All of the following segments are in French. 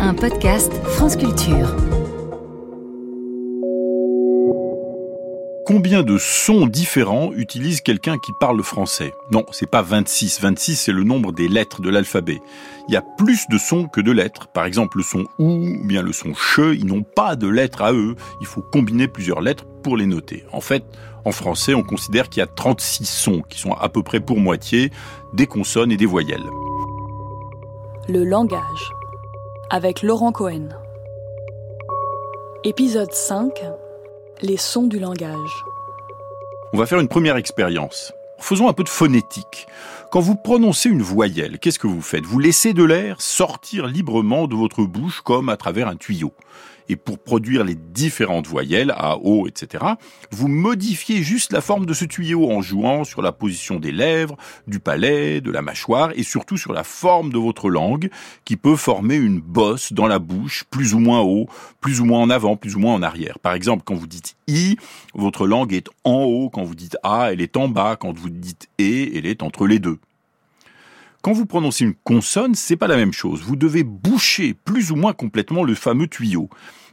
un podcast France Culture. Combien de sons différents utilise quelqu'un qui parle français? Non, c'est pas 26. 26, c'est le nombre des lettres de l'alphabet. Il y a plus de sons que de lettres. Par exemple, le son OU ou bien le son CHE, ils n'ont pas de lettres à eux. Il faut combiner plusieurs lettres pour les noter. En fait, en français, on considère qu'il y a 36 sons qui sont à peu près pour moitié des consonnes et des voyelles. Le langage. Avec Laurent Cohen. Épisode 5 les sons du langage. On va faire une première expérience. Faisons un peu de phonétique. Quand vous prononcez une voyelle, qu'est-ce que vous faites? Vous laissez de l'air sortir librement de votre bouche comme à travers un tuyau et pour produire les différentes voyelles, A, O, etc., vous modifiez juste la forme de ce tuyau en jouant sur la position des lèvres, du palais, de la mâchoire et surtout sur la forme de votre langue qui peut former une bosse dans la bouche, plus ou moins haut, plus ou moins en avant, plus ou moins en arrière. Par exemple, quand vous dites I, votre langue est en haut, quand vous dites A, elle est en bas, quand vous dites E, elle est entre les deux. Quand vous prononcez une consonne, c'est pas la même chose. Vous devez boucher plus ou moins complètement le fameux tuyau.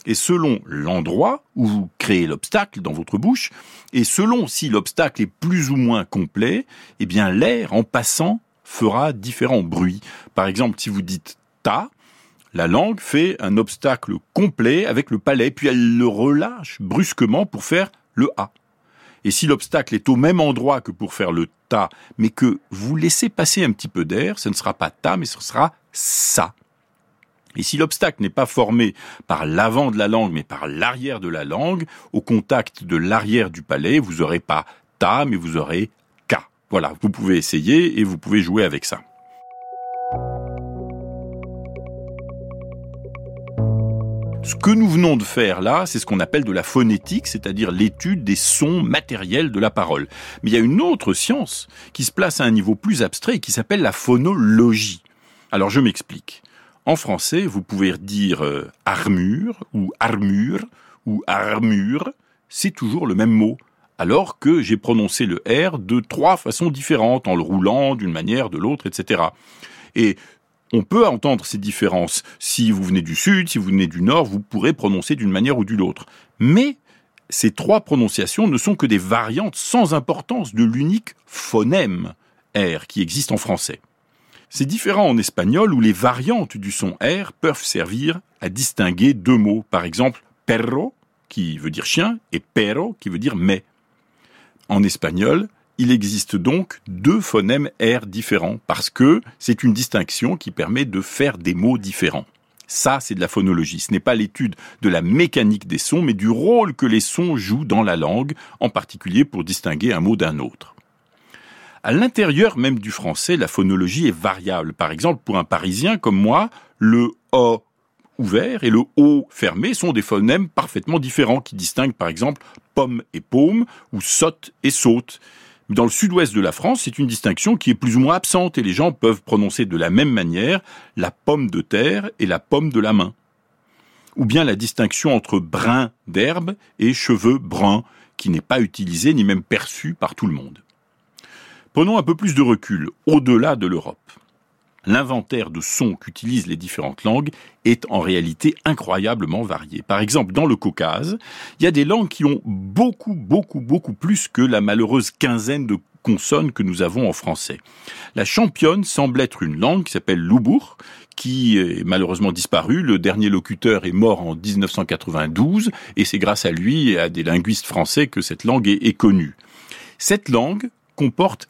Et selon l'endroit où vous créez l'obstacle dans votre bouche, et selon si l'obstacle est plus ou moins complet, eh bien l'air en passant fera différents bruits. Par exemple, si vous dites ta, la langue fait un obstacle complet avec le palais, puis elle le relâche brusquement pour faire le a. Et si l'obstacle est au même endroit que pour faire le ta, mais que vous laissez passer un petit peu d'air, ce ne sera pas ta, mais ce sera ça. Et si l'obstacle n'est pas formé par l'avant de la langue, mais par l'arrière de la langue, au contact de l'arrière du palais, vous n'aurez pas ta, mais vous aurez ka. Voilà, vous pouvez essayer et vous pouvez jouer avec ça. Ce que nous venons de faire là, c'est ce qu'on appelle de la phonétique, c'est-à-dire l'étude des sons matériels de la parole. Mais il y a une autre science qui se place à un niveau plus abstrait et qui s'appelle la phonologie. Alors je m'explique. En français, vous pouvez dire euh, armure ou armure ou armure, c'est toujours le même mot, alors que j'ai prononcé le R de trois façons différentes, en le roulant d'une manière, de l'autre, etc. Et on peut entendre ces différences. Si vous venez du sud, si vous venez du nord, vous pourrez prononcer d'une manière ou d'une autre. Mais ces trois prononciations ne sont que des variantes sans importance de l'unique phonème R qui existe en français. C'est différent en espagnol où les variantes du son R peuvent servir à distinguer deux mots. Par exemple, perro, qui veut dire chien, et pero, qui veut dire mais. En espagnol, il existe donc deux phonèmes R différents parce que c'est une distinction qui permet de faire des mots différents. Ça, c'est de la phonologie. Ce n'est pas l'étude de la mécanique des sons, mais du rôle que les sons jouent dans la langue, en particulier pour distinguer un mot d'un autre. À l'intérieur même du français, la phonologie est variable. Par exemple, pour un Parisien comme moi, le O ouvert et le O fermé sont des phonèmes parfaitement différents qui distinguent par exemple pomme et paume ou saute et saute. Dans le sud-ouest de la France, c'est une distinction qui est plus ou moins absente et les gens peuvent prononcer de la même manière la pomme de terre et la pomme de la main. Ou bien la distinction entre brin d'herbe et cheveux bruns, qui n'est pas utilisée ni même perçue par tout le monde. Prenons un peu plus de recul, au-delà de l'Europe l'inventaire de sons qu'utilisent les différentes langues est en réalité incroyablement varié. Par exemple, dans le Caucase, il y a des langues qui ont beaucoup, beaucoup, beaucoup plus que la malheureuse quinzaine de consonnes que nous avons en français. La championne semble être une langue qui s'appelle l'oubour, qui est malheureusement disparu. Le dernier locuteur est mort en 1992 et c'est grâce à lui et à des linguistes français que cette langue est connue. Cette langue comporte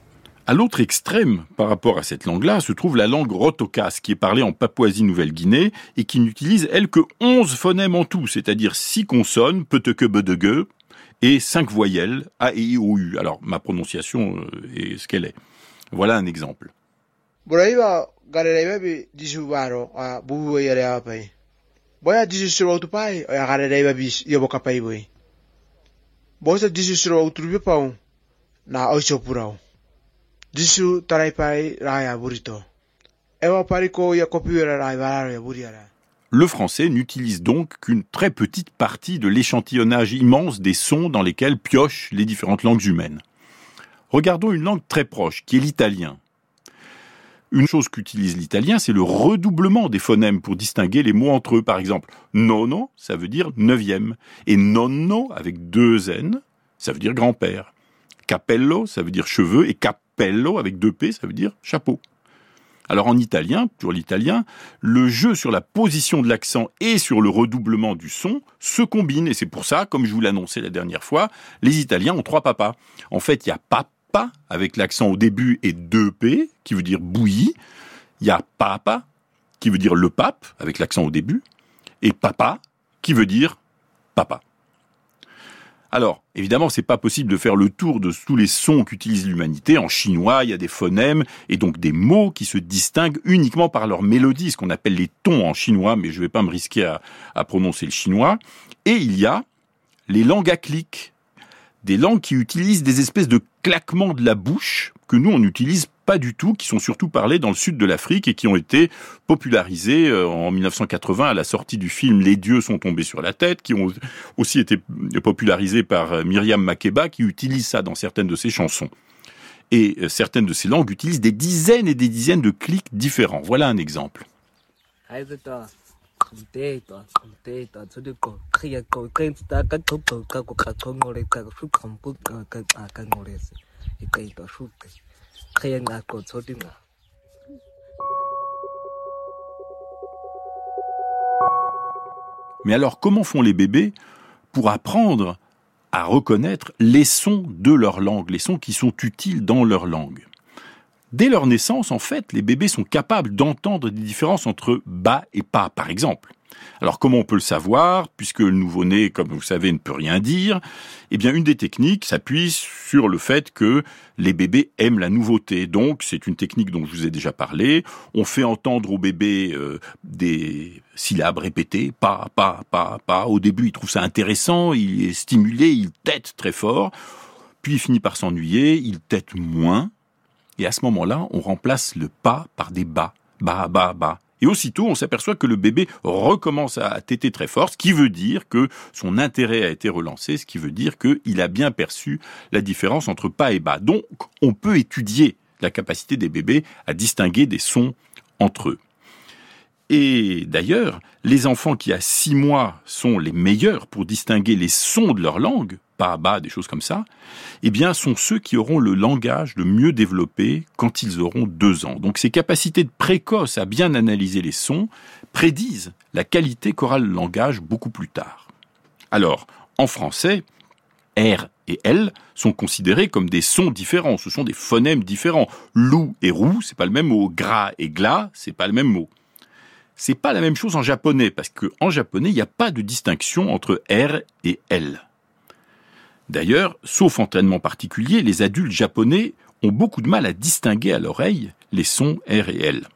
À l'autre extrême, par rapport à cette langue-là, se trouve la langue rotokas, qui est parlée en Papouasie-Nouvelle-Guinée et qui n'utilise, elle, que 11 phonèmes en tout, c'est-à-dire 6 consonnes, peteke bedege, et 5 voyelles, A, E, I, O, U. Alors, ma prononciation euh, est ce qu'elle est. Voilà un exemple. Le français n'utilise donc qu'une très petite partie de l'échantillonnage immense des sons dans lesquels piochent les différentes langues humaines. Regardons une langue très proche, qui est l'italien. Une chose qu'utilise l'italien, c'est le redoublement des phonèmes pour distinguer les mots entre eux. Par exemple, nono, ça veut dire neuvième. Et nonno, avec deux N, ça veut dire grand-père. Capello, ça veut dire cheveux. Et cappello, avec deux P, ça veut dire chapeau. Alors en italien, pour l'italien, le jeu sur la position de l'accent et sur le redoublement du son se combine. Et c'est pour ça, comme je vous l'annonçais la dernière fois, les Italiens ont trois papas. En fait, il y a papa avec l'accent au début et deux P, qui veut dire bouilli. Il y a papa, qui veut dire le pape, avec l'accent au début. Et papa, qui veut dire papa. Alors, évidemment, c'est pas possible de faire le tour de tous les sons qu'utilise l'humanité. En chinois, il y a des phonèmes et donc des mots qui se distinguent uniquement par leur mélodie, ce qu'on appelle les tons en chinois, mais je vais pas me risquer à, à prononcer le chinois. Et il y a les langues à clics, des langues qui utilisent des espèces de claquements de la bouche que nous on n'utilise pas du tout, qui sont surtout parlés dans le sud de l'Afrique et qui ont été popularisés euh, en 1980 à la sortie du film Les dieux sont tombés sur la tête, qui ont aussi été popularisés par euh, Myriam Makeba, qui utilise ça dans certaines de ses chansons. Et euh, certaines de ces langues utilisent des dizaines et des dizaines de clics différents. Voilà un exemple. Mais alors, comment font les bébés pour apprendre à reconnaître les sons de leur langue, les sons qui sont utiles dans leur langue? Dès leur naissance, en fait, les bébés sont capables d'entendre des différences entre bas et pas, par exemple. Alors comment on peut le savoir, puisque le nouveau-né, comme vous savez, ne peut rien dire? Eh bien, une des techniques s'appuie sur le fait que les bébés aiment la nouveauté. Donc, c'est une technique dont je vous ai déjà parlé. On fait entendre au bébé euh, des syllabes répétées, pas, pas, pas, pas. Au début, il trouve ça intéressant, il est stimulé, il tête très fort. Puis il finit par s'ennuyer, il tête moins. Et à ce moment-là, on remplace le pas par des bas. Bas, bas, bas. Et aussitôt, on s'aperçoit que le bébé recommence à téter très fort, ce qui veut dire que son intérêt a été relancé, ce qui veut dire qu'il a bien perçu la différence entre pas et bas. Donc, on peut étudier la capacité des bébés à distinguer des sons entre eux. Et d'ailleurs, les enfants qui à six mois sont les meilleurs pour distinguer les sons de leur langue, pas bas, des choses comme ça, eh bien, sont ceux qui auront le langage le mieux développé quand ils auront deux ans. Donc, ces capacités de précoce à bien analyser les sons prédisent la qualité qu'aura le langage beaucoup plus tard. Alors, en français, R et L sont considérés comme des sons différents. Ce sont des phonèmes différents. Loup et roux, c'est pas le même mot. Gras et glas, c'est pas le même mot. C'est pas la même chose en japonais, parce qu'en japonais, il n'y a pas de distinction entre R et L. D'ailleurs, sauf entraînement particulier, les adultes japonais ont beaucoup de mal à distinguer à l'oreille les sons R et L.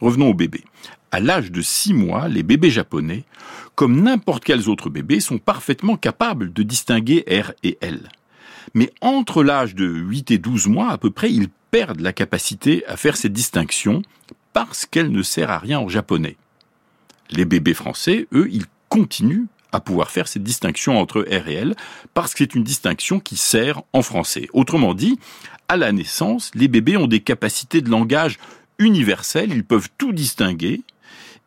Revenons au bébé. À l'âge de 6 mois, les bébés japonais, comme n'importe quels autres bébés, sont parfaitement capables de distinguer R et L. Mais entre l'âge de 8 et 12 mois à peu près, ils perdent la capacité à faire cette distinction parce qu'elle ne sert à rien en japonais. Les bébés français, eux, ils continuent à pouvoir faire cette distinction entre R et L parce que c'est une distinction qui sert en français. Autrement dit, à la naissance, les bébés ont des capacités de langage universelles, ils peuvent tout distinguer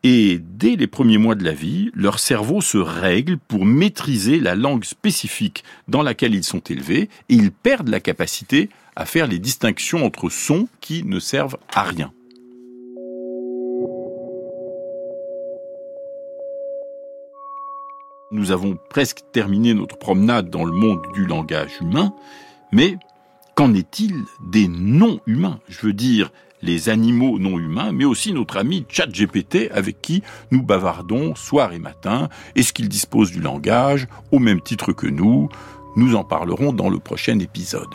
et dès les premiers mois de la vie, leur cerveau se règle pour maîtriser la langue spécifique dans laquelle ils sont élevés et ils perdent la capacité à faire les distinctions entre sons qui ne servent à rien. Nous avons presque terminé notre promenade dans le monde du langage humain, mais qu'en est-il des non-humains? Je veux dire les animaux non humains, mais aussi notre ami ChatGPT avec qui nous bavardons soir et matin. Est-ce qu'il dispose du langage? Au même titre que nous Nous en parlerons dans le prochain épisode.